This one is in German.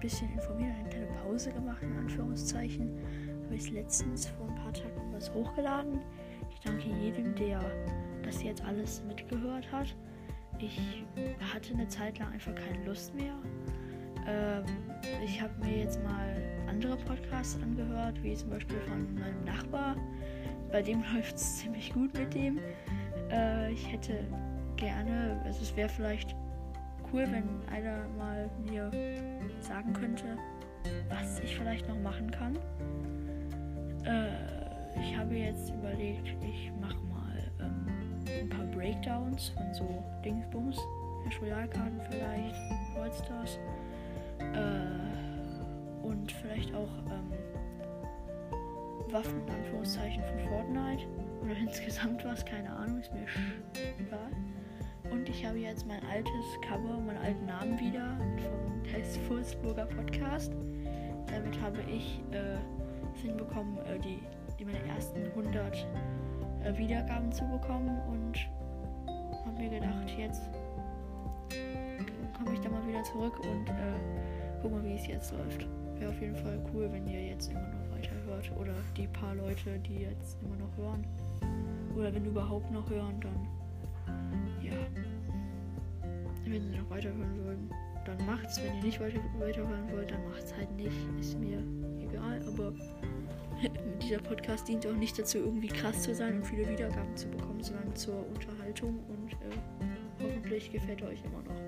bisschen informiert, eine kleine Pause gemacht, in Anführungszeichen. Habe ich letztens vor ein paar Tagen was hochgeladen. Ich danke jedem, der das jetzt alles mitgehört hat. Ich hatte eine Zeit lang einfach keine Lust mehr. Ähm, ich habe mir jetzt mal andere Podcasts angehört, wie zum Beispiel von meinem Nachbar. Bei dem läuft es ziemlich gut mit dem. Äh, ich hätte gerne, also es wäre vielleicht cool, wenn einer mal mir sagen könnte, was ich vielleicht noch machen kann. Äh, ich habe jetzt überlegt, ich mache mal ähm, ein paar Breakdowns von so Dingsbums, Royalkarten vielleicht, Rollstars äh, und vielleicht auch ähm, Waffen Anführungszeichen von Fortnite oder insgesamt was, keine Ahnung, ist mir egal. Und ich habe jetzt mein altes Cover, meinen alten Namen wieder vom Testfurzburger Podcast. Damit habe ich äh, hinbekommen, äh, die, die meine ersten 100 äh, Wiedergaben zu bekommen und habe mir gedacht, jetzt komme ich da mal wieder zurück und äh, guck mal, wie es jetzt läuft. Wäre auf jeden Fall cool, wenn ihr jetzt immer noch weiter hört oder die paar Leute, die jetzt immer noch hören. Oder wenn überhaupt noch hören, dann ja. Weiterhören wollen, dann macht's. Wenn ihr nicht weiter, weiterhören wollt, dann macht's halt nicht. Ist mir egal, aber dieser Podcast dient auch nicht dazu, irgendwie krass zu sein und viele Wiedergaben zu bekommen, sondern zur Unterhaltung und äh, hoffentlich gefällt er euch immer noch.